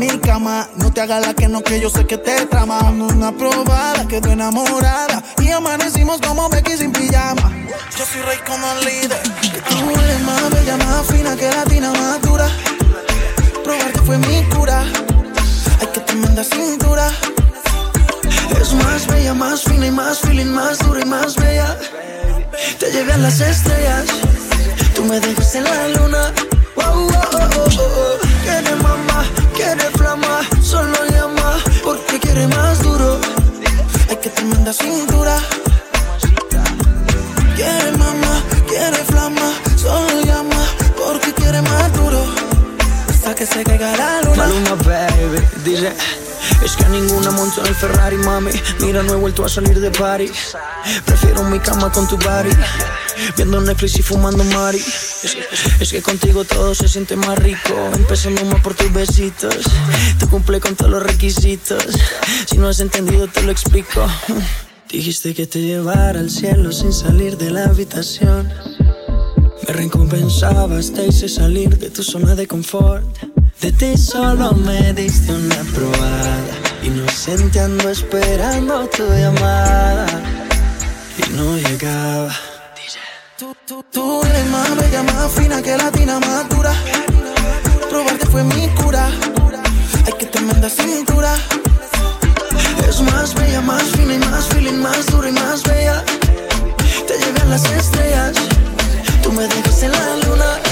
Mi cama. No te hagas la que no, que yo sé que te trama. Una probada, quedó enamorada. Y amanecimos como Becky sin pijama. Yo soy rey con el líder. Que tú eres más bella, más fina que latina, más dura. Probarte fue mi cura. Ay, qué tremenda cintura. Es más bella, más fina y más feeling, más dura y más bella. Te llevé a las estrellas. Tú me dejas en la luna. Oh, oh, oh, quiere flama. Solo llama porque quiere más duro. Ay, qué tremenda cintura. Quiere mamá, quiere flama. Solo llama porque quiere más duro. Hasta que se caiga la luna. Maluma, baby, dice Es que a ninguna monto en el Ferrari, mami. Mira, no he vuelto a salir de party Prefiero mi cama con tu body. Viendo Netflix y fumando Mari. Es, que contigo todo se siente más rico. Empezando más por tus besitos. Tú cumple con todos los requisitos. Si no has entendido te lo explico. Dijiste que te llevara al cielo sin salir de la habitación. Me recompensabas, te hice salir de tu zona de confort. De ti solo me diste una probada. Inocente ando esperando tu llamada. Y no llegaba. Tú, tú, tú eres más bella, más fina que latina, más dura. Probarte fue mi cura. Ay, qué tremenda cintura. Es más bella, más fina y más feeling, más dura y más bella. Te llevé a las estrellas. Tú me dejas en la luna.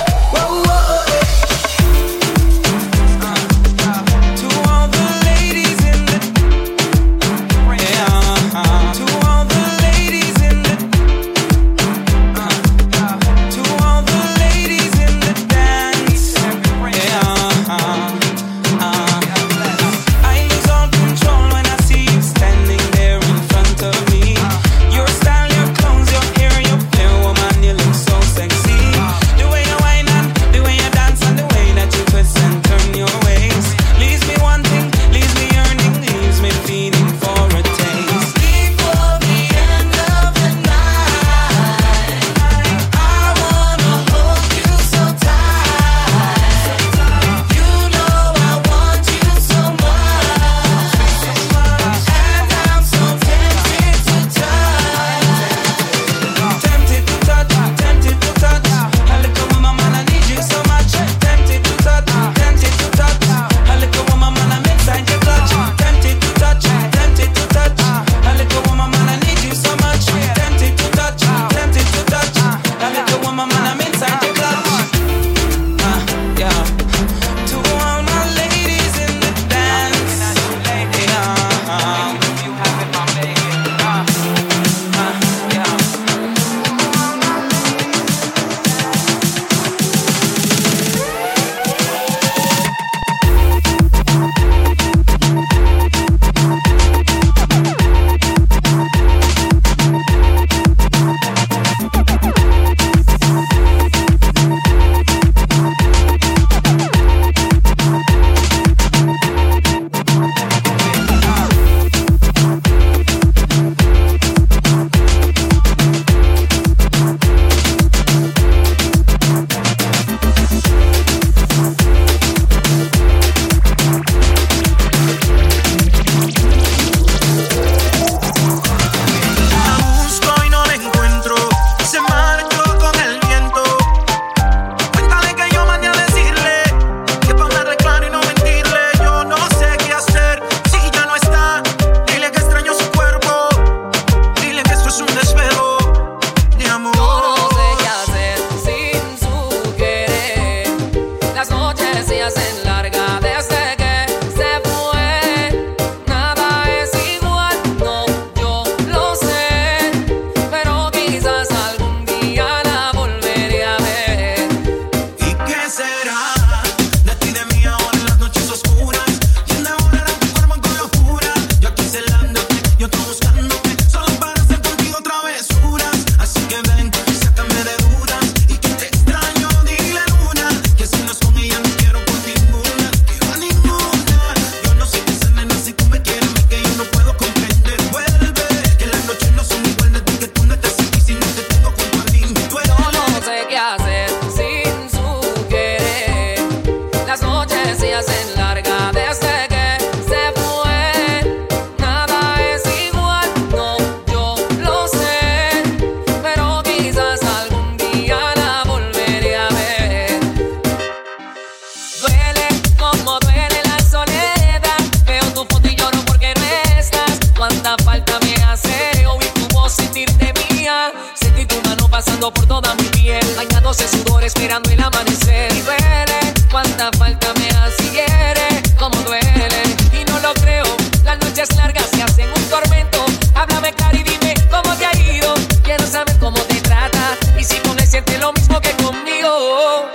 Bésame así eres, como duele. Y no lo creo, las noches largas se hacen un tormento. Háblame claro dime cómo te ha ido. Quiero saber cómo te trata y si con él sientes lo mismo que conmigo.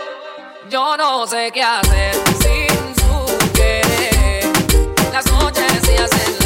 Yo no sé qué hacer sin su querer. Las noches se hacen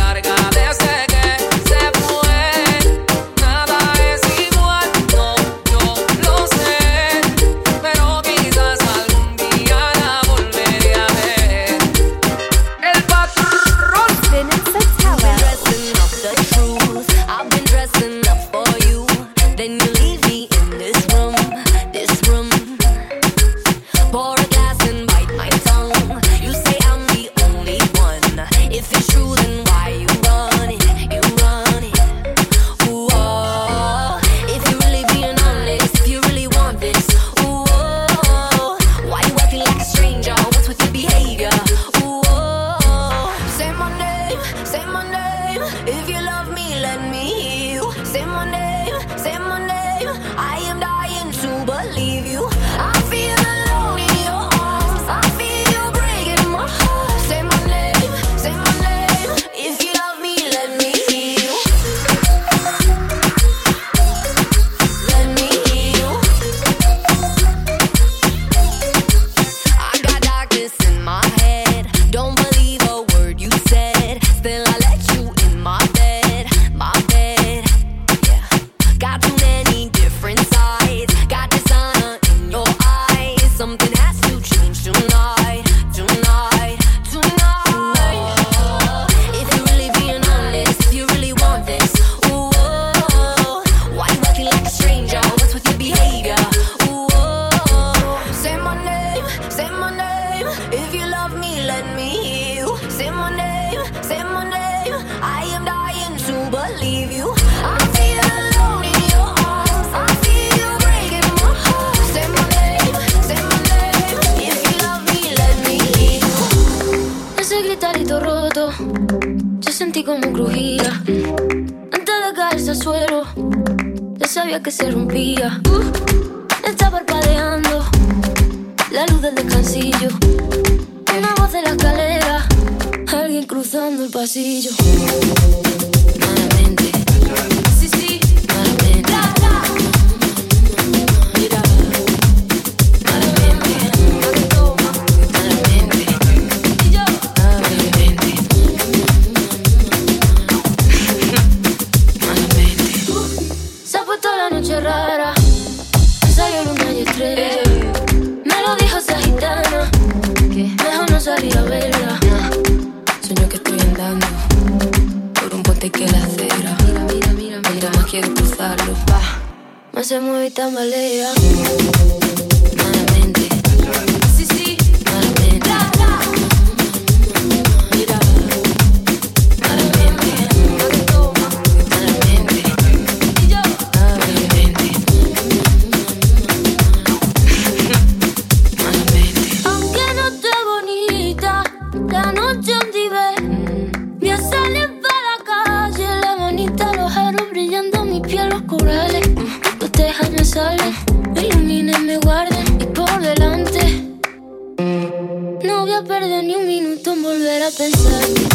que se rompía. Uh. En volver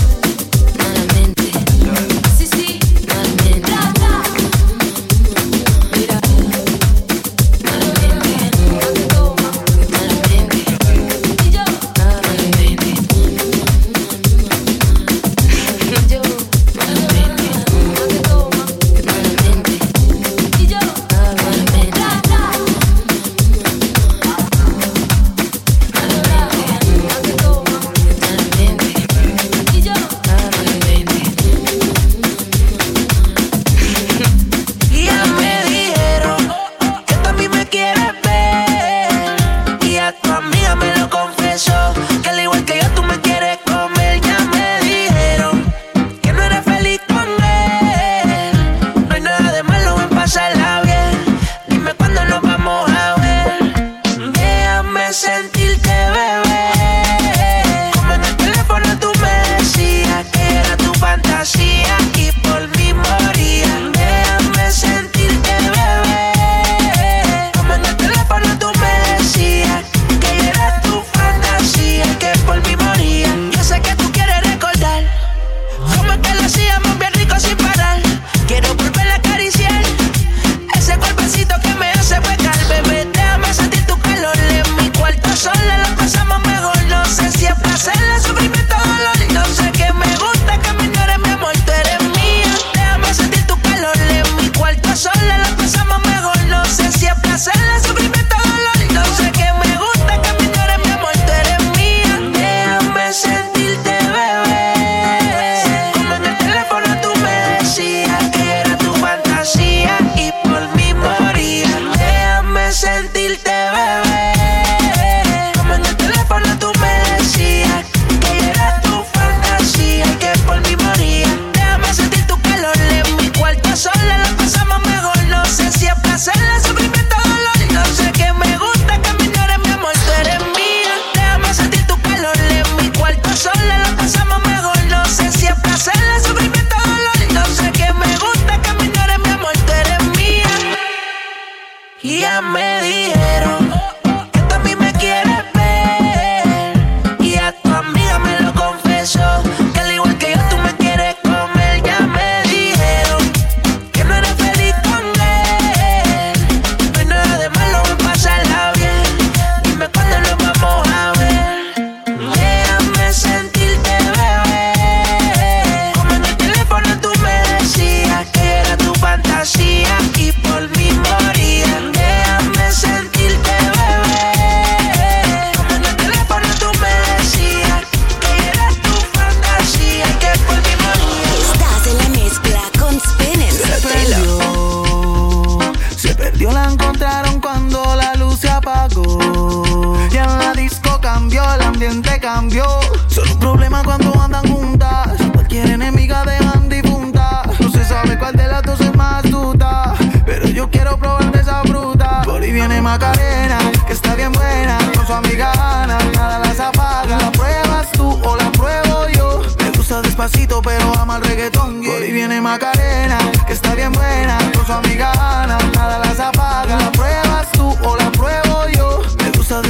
despacito, pero ama el reggaetón. Ahí viene Macarena, que está bien buena. Con su amiga Ana, nada las apaga. ¿La pruebas tú o la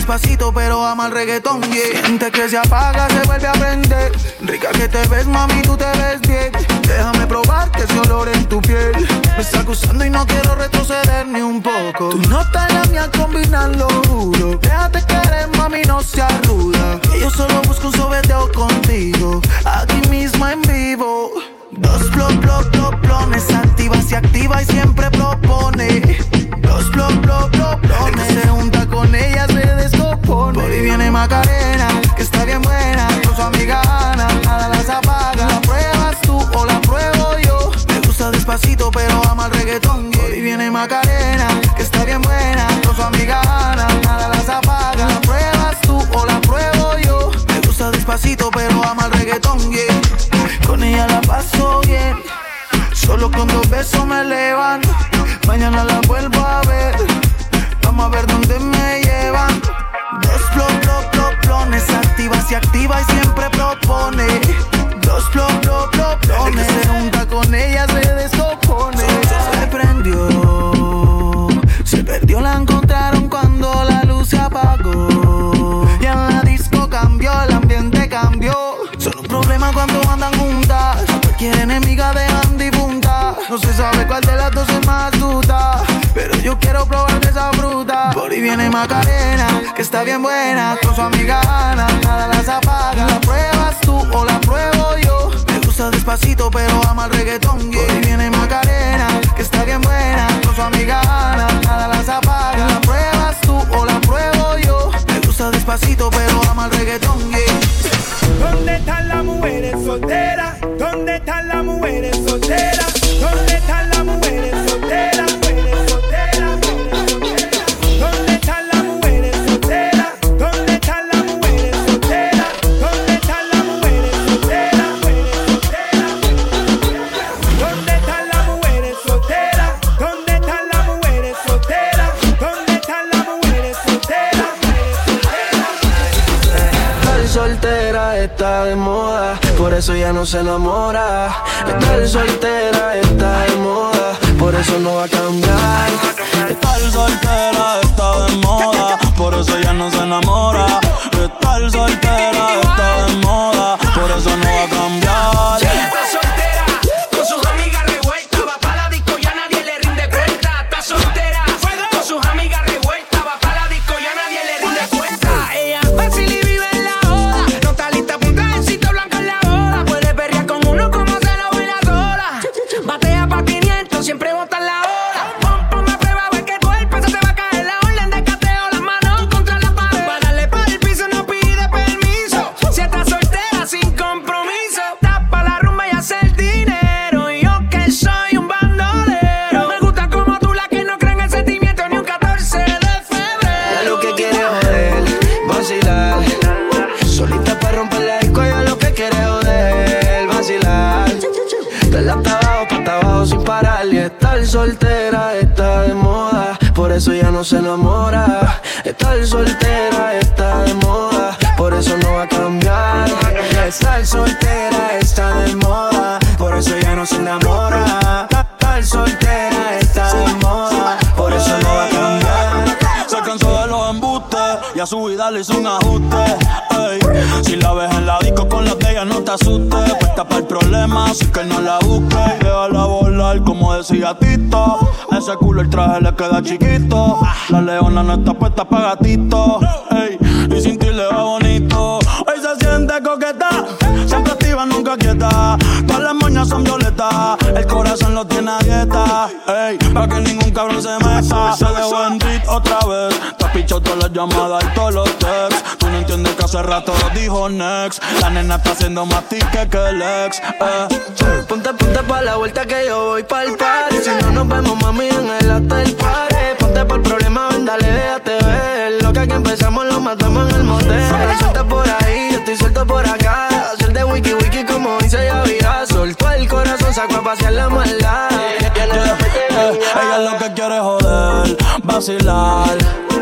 despacito, pero ama el reggaetón. Yeah. Siente que se apaga, se vuelve a prender. Rica que te ves, mami, tú te ves bien. Déjame probarte ese olor en tu piel. Me está acusando y no quiero retroceder ni un poco. Tú no estás la mía, combinan lo juro. Déjate querer, mami, no seas ruda. Yo solo busco un sobeteo contigo. Aquí mismo en vivo. Dos bloc, bloc, bloc, blones. Activa, se activa y siempre propone. Dos bloc, bloc, bloc, blones. Se junta con ella descompone. Por ahí viene Macarena, que está bien buena. Con su amiga Ana, nada las apaga. ¿La pruebas tú o la pruebo yo? Me gusta despacito, pero ama el reggaetón. Por ahí viene Macarena, que está bien buena. Con su amiga Ana, nada las apaga. ¿La pruebas tú o la pruebo yo? Me gusta despacito, pero ama el reggaetón, yeah. Con ella la paso bien. Solo con dos besos me elevan. Mañana la vuelvo a ver. Vamos a ver dónde me llevan. Dos plon, plon, plon, plones, activa, se activa y siempre propone. Dos plon, plon, plon, plones, se junta con ella, se descompone. Se prendió, se perdió, la encontraron cuando la luz se apagó. Y en la disco cambió, el ambiente cambió. Son un problema cuando andan juntas, cualquier enemiga dejan difunta. No se sabe cuál de las dos es más duda. Pero yo quiero probar de esa fruta. Por ahí viene Macarena, que está bien buena. Con su amiga Ana, nada las apaga. ¿La pruebas tú o la pruebo yo? Me gusta despacito, pero ama el reggaetón. Por ahí viene Macarena, que está bien buena. Con su amiga Ana, nada las apaga. ¿La pruebas tú o la pruebo yo? Me gusta despacito, pero ama el reggaetón. yeah. ¿Dónde están las mujeres solteras? ¿Dónde están las mujeres solteras? ¿Dónde están las soltero. Estar soltera está de moda, por eso no va a cambiar. Estar soltera está de moda, por eso ya no se enamora. Estar soltera está de moda, por eso no va a cambiar. Se cansó de los embustes y a su vida le hizo un ajuste. Si la ves en la disco con la de ella, no te asustes. Puesta para el problema, así que no la busques. Y Déjala como decía Tito. Ese culo el traje le queda chiquito. La leona no está puesta para gatito. Y sin ti le va bonito. Hoy se siente coqueta, siempre activa, nunca quieta. Todas las moñas son violetas, el corazón lo tiene a dieta. Ey, para que ningún cabrón se meta. Se dejó en otra vez. Te has todas las llamadas y todos los texts. Hace rato dijo next. La nena está haciendo más tique que el ex. Eh. Ponte, ponte pa' la vuelta que yo voy pa'l party Si no nos vemos, mami, en el hotel party Ponte por problema, ven, dale, déjate ver Lo que aquí empezamos lo matamos en el motel Suelta por ahí, yo estoy suelto por acá Hacer de wiki wiki como dice Yavira Soltó el corazón, sacó a pasear la maldad Eh, ella lo que quiere es joder, vacilar.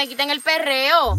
me quiten el perreo.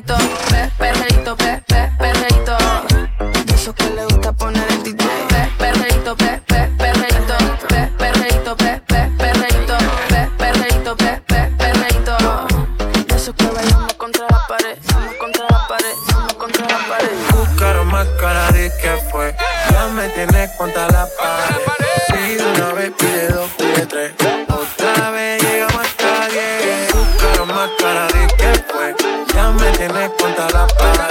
perreíto, pe, perreíto, pe, pe, perreíto. De esos que le gusta poner el DJ. Pe, perreíto, pe, pe, perreíto, pe, perreíto, pe, pe, perreíto, pe, perreíto, pe, pe, perreíto. De esos que bailamos contra la pared, vamos contra la pared, vamos contra la pared. Buscaron más cara de que fue. Ya me tienes contra la pared. Pide una vez, pide dos, tienes contra la pared.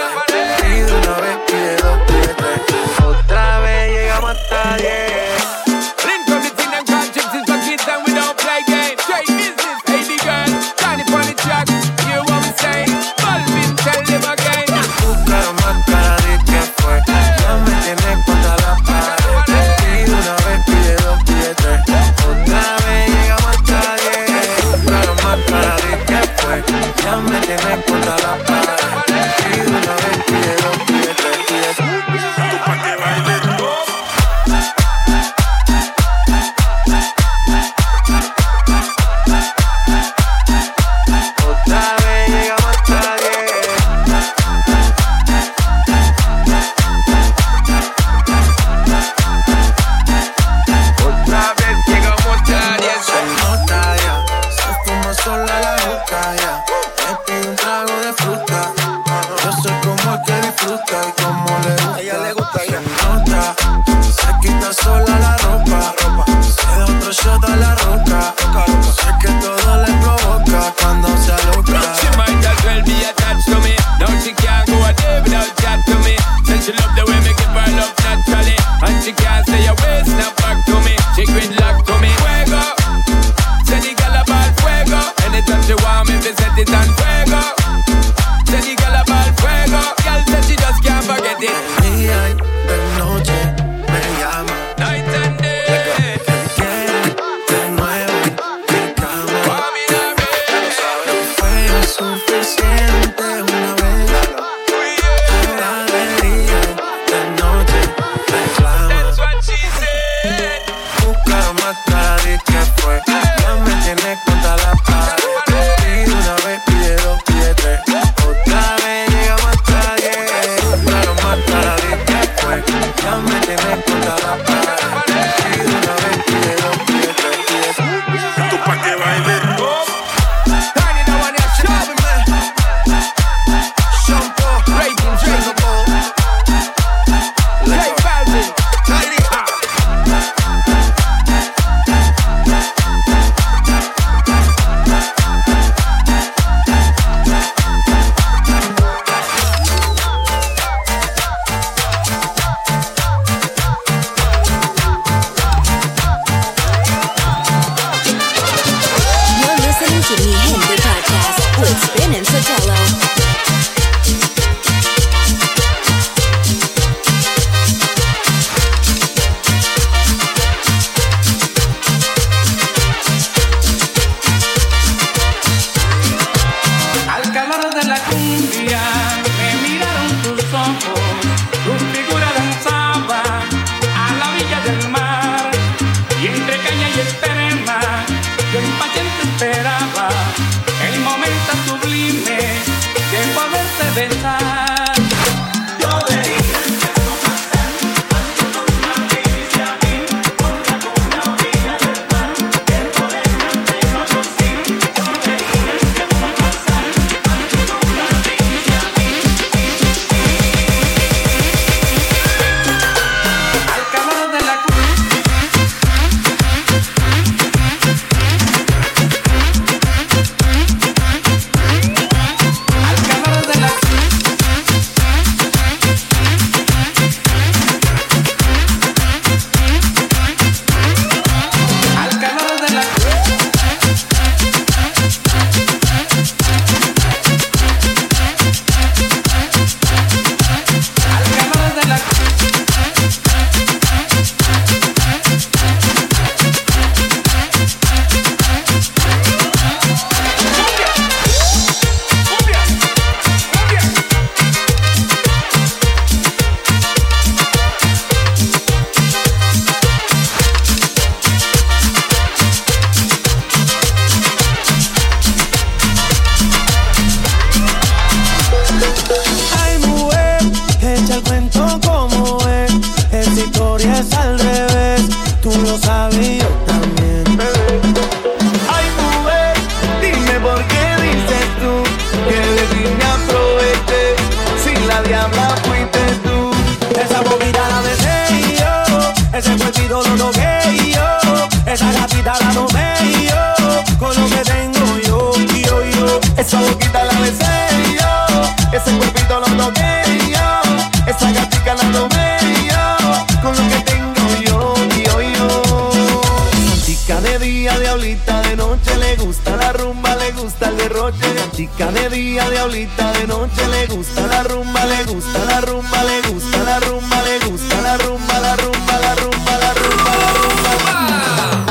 Chica de día, diablita de noche, le gusta la rumba, le gusta la rumba, le gusta la rumba, le gusta la rumba, la rumba, la rumba, la rumba, la rumba.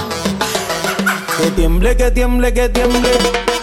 Que tiemble, que tiemble, que tiemble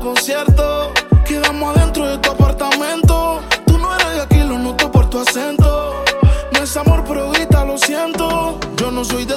concierto, quedamos adentro de tu apartamento. Tú no eres de aquí, lo noto por tu acento. No es amor, pero grita, lo siento. Yo no soy de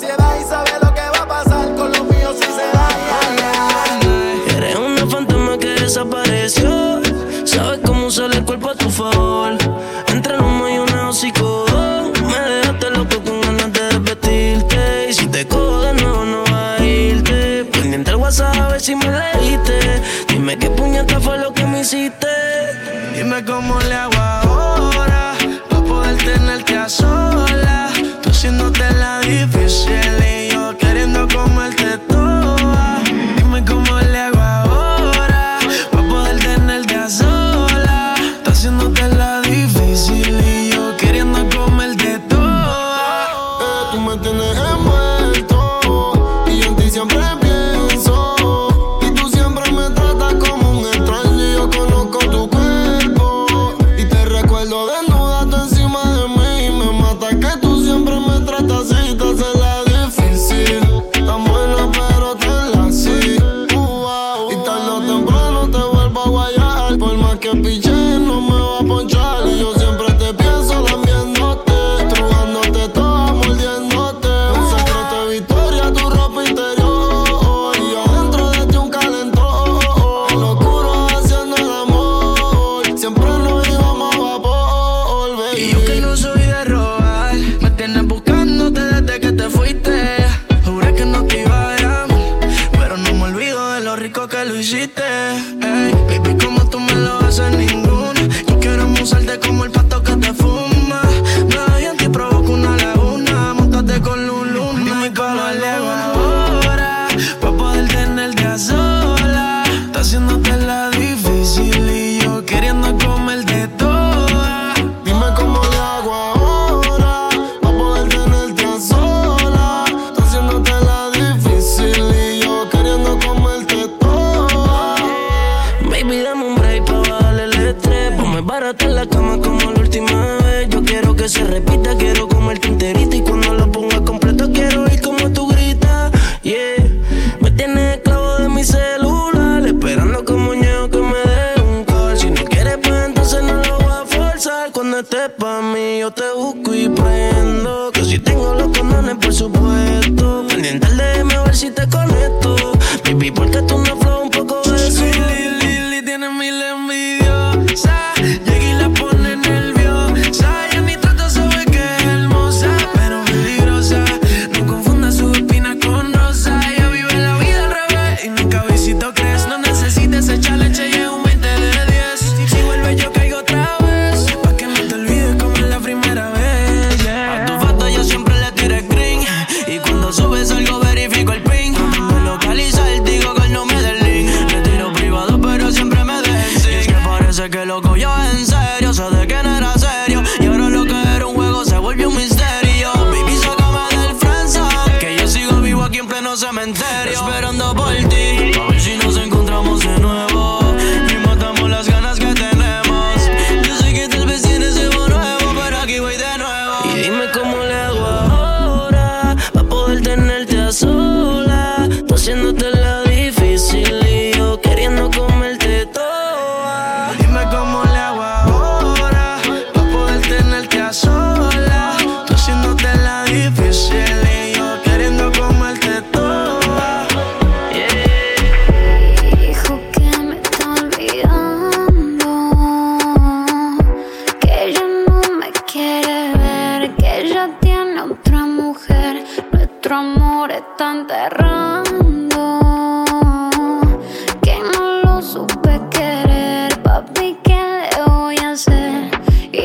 y sabe lo que va a pasar con los míos si se da. Yeah, yeah. Eres una fantasma que desapareció. Sabes cómo usar el cuerpo a tu favor. Entre el humo y una hocico. Me dejaste loco con ganas de vestirte. Y si te cojo de nuevo, no va a irte. Pendiente al WhatsApp a ver si me leíste. Dime qué puñeta fue lo que me hiciste. Dime cómo le hago porque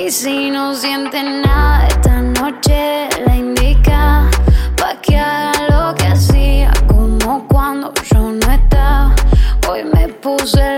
Y si no siente nada esta noche, la indica pa' que haga lo que hacía, como cuando yo no estaba. Hoy me puse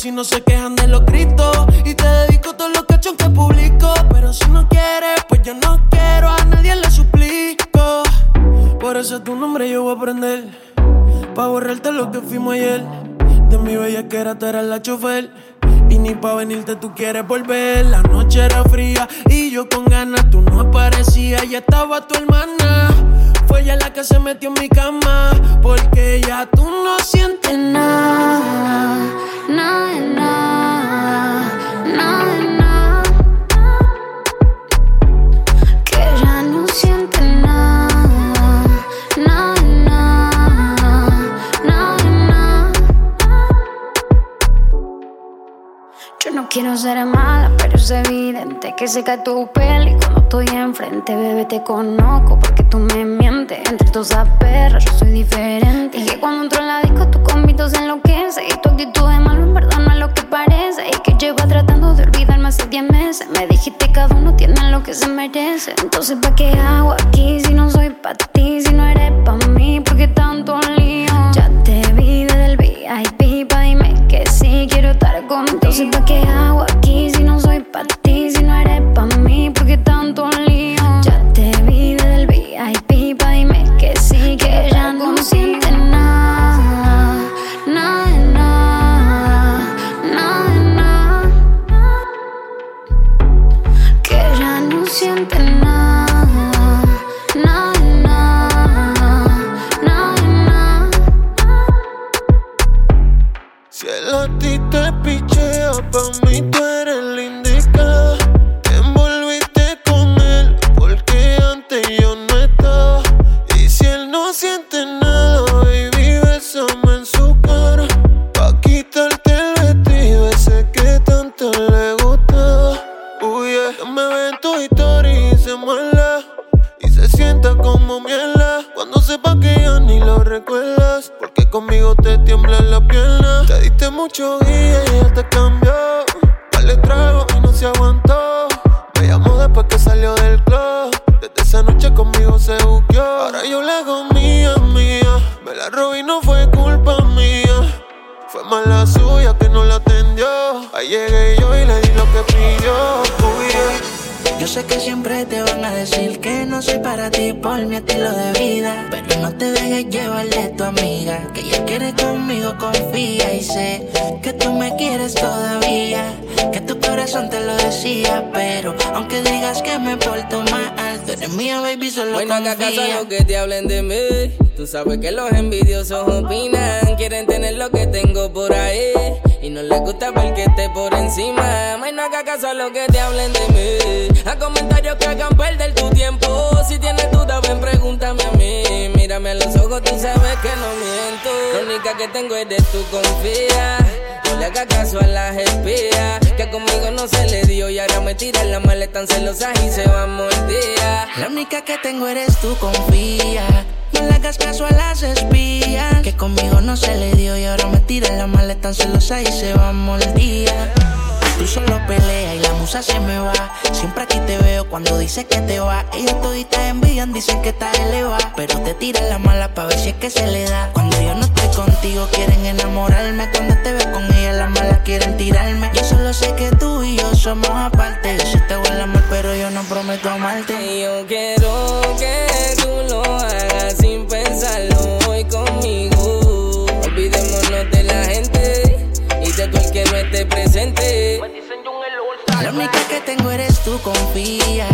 vecinos se quejan de los gritos. Y te dedico todos los cachos que publico. Pero si no quieres, pues yo no quiero. A nadie le suplico. Por eso tu nombre yo voy a aprender. Pa' borrarte lo que fuimos ayer. De mi bella que era, tú eras la chofer. Y ni pa' venirte tú quieres volver. La noche era fría y yo con ganas. Tú no aparecías, ya estaba tu hermana. Fue ella la que se metió en mi cama. Porque ya tú no sientes nada. Nada, nada, nada, nada. Que ella no siente quiero ser mala, pero es evidente que se cae tu pelo y cuando estoy enfrente, bebé, te conozco porque tú me mientes. Entre todas esas perras yo soy diferente. Y que cuando entro en la disco tu convito se enloquece y tu actitud de malo en verdad no es lo que parece. Y que lleva tratando de olvidarme hace 10 meses. Me dijiste cada uno tiene lo que se merece. Entonces, ¿pa' qué hago aquí si no soy pa' ti? Si no eres pa' mí, ¿por qué tanto lío? Contigo. Entonces, ¿pa' qué hago sabes que los envidiosos opinan. Quieren tener lo que tengo por ahí. Y no les gusta porque esté por encima. May, no haga caso a lo que te hablen de mí. A comentarios que hagan perder tu tiempo. Si tienes duda, ven, pregúntame a mí. Mírame a los ojos, tú sabes que no miento. La única que tengo es de tu confía. No le hagas caso a las espías. Que conmigo no se le dio. Y ahora me tiran la mala, están celosas y se van mordidas. La única que tengo eres tú, confía. Tan celosa y se va mordida. Tú solo peleas y la musa se me va. Siempre aquí te veo cuando dices que te va. Ellos toditas envían, dicen que estás elevada. Pero te tiran la mala pa' ver si es que se le da. Cuando yo no estoy contigo, quieren enamorarme. Cuando te veo con ella, las malas quieren tirarme. Yo solo sé que tú y yo somos aparte. Yo sí te voy a amar, pero yo no prometo amarte. Yo quiero que La única que tengo eres tú, confía.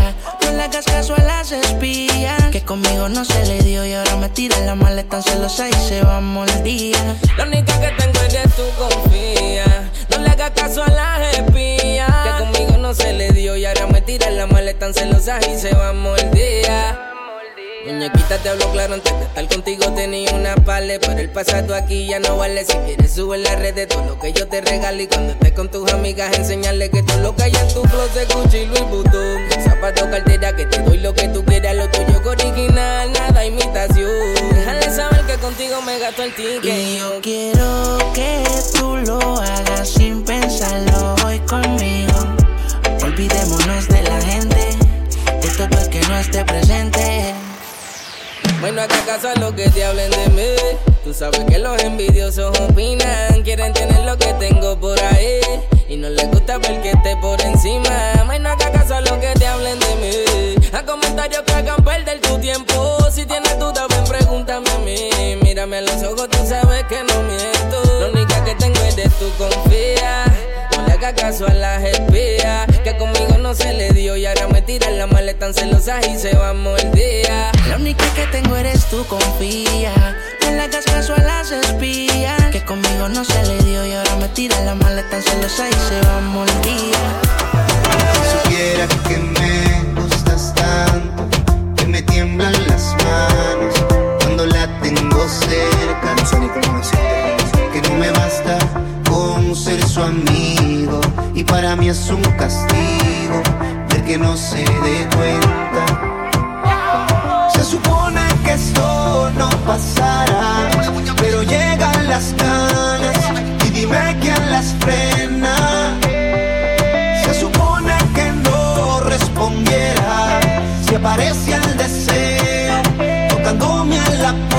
No le hagas caso a las espías. Que conmigo no se le dio y ahora me tiran la maleta celosa y se va mordida. La única que tengo es que tú confía. No le hagas caso a las espías. Que conmigo no se le dio y ahora me tiran la maleta celosa y se va mordida. Muñequita, te hablo claro, antes de estar contigo tenía una pale Pero el pasado aquí ya no vale. Si quieres sube en las redes todo lo que yo te regalo Y cuando estés con tus amigas enseñarle que todo lo que hay en tu closet Gucci y Louis Vuitton. Zapato, cartera, que te doy lo que tú quieras Lo tuyo es original, nada imitación. Déjale saber que contigo me gasto el ticket. Y yo quiero que tú lo hagas sin pensarlo hoy conmigo. Olvidémonos de la gente, de todo el que no esté presente. Bueno, acá caso a lo que te hablen de mí. Tú sabes que los envidiosos opinan. Quieren tener lo que tengo por ahí. Y no les gusta ver que esté por encima. Bueno, acá caso a lo que te hablen de mí. A comentarios que hagan perder tu tiempo. Si tienes duda, ven, pregúntame a mí. Mírame a los ojos, tú sabes que no miento. Lo única que tengo es de tu confía. No le hagas caso a las espías. Que conmigo no se le dio. Y ahora me tiran la maleta tan celosas y se van mordidas. La única que tengo eres tú, confía. No le hagas caso a las espías. Que conmigo no se le dio y ahora me tiran la maleta tan celosa y se va mordida. supiera que me gustas tanto, que me tiemblan las manos cuando la tengo cerca. Que no me basta con ser su amigo para mí es un castigo ver que no se dé cuenta. Se supone que esto no pasará, pero llegan las ganas y dime quién las frena. Se supone que no respondiera si aparece el deseo tocándome a la puerta.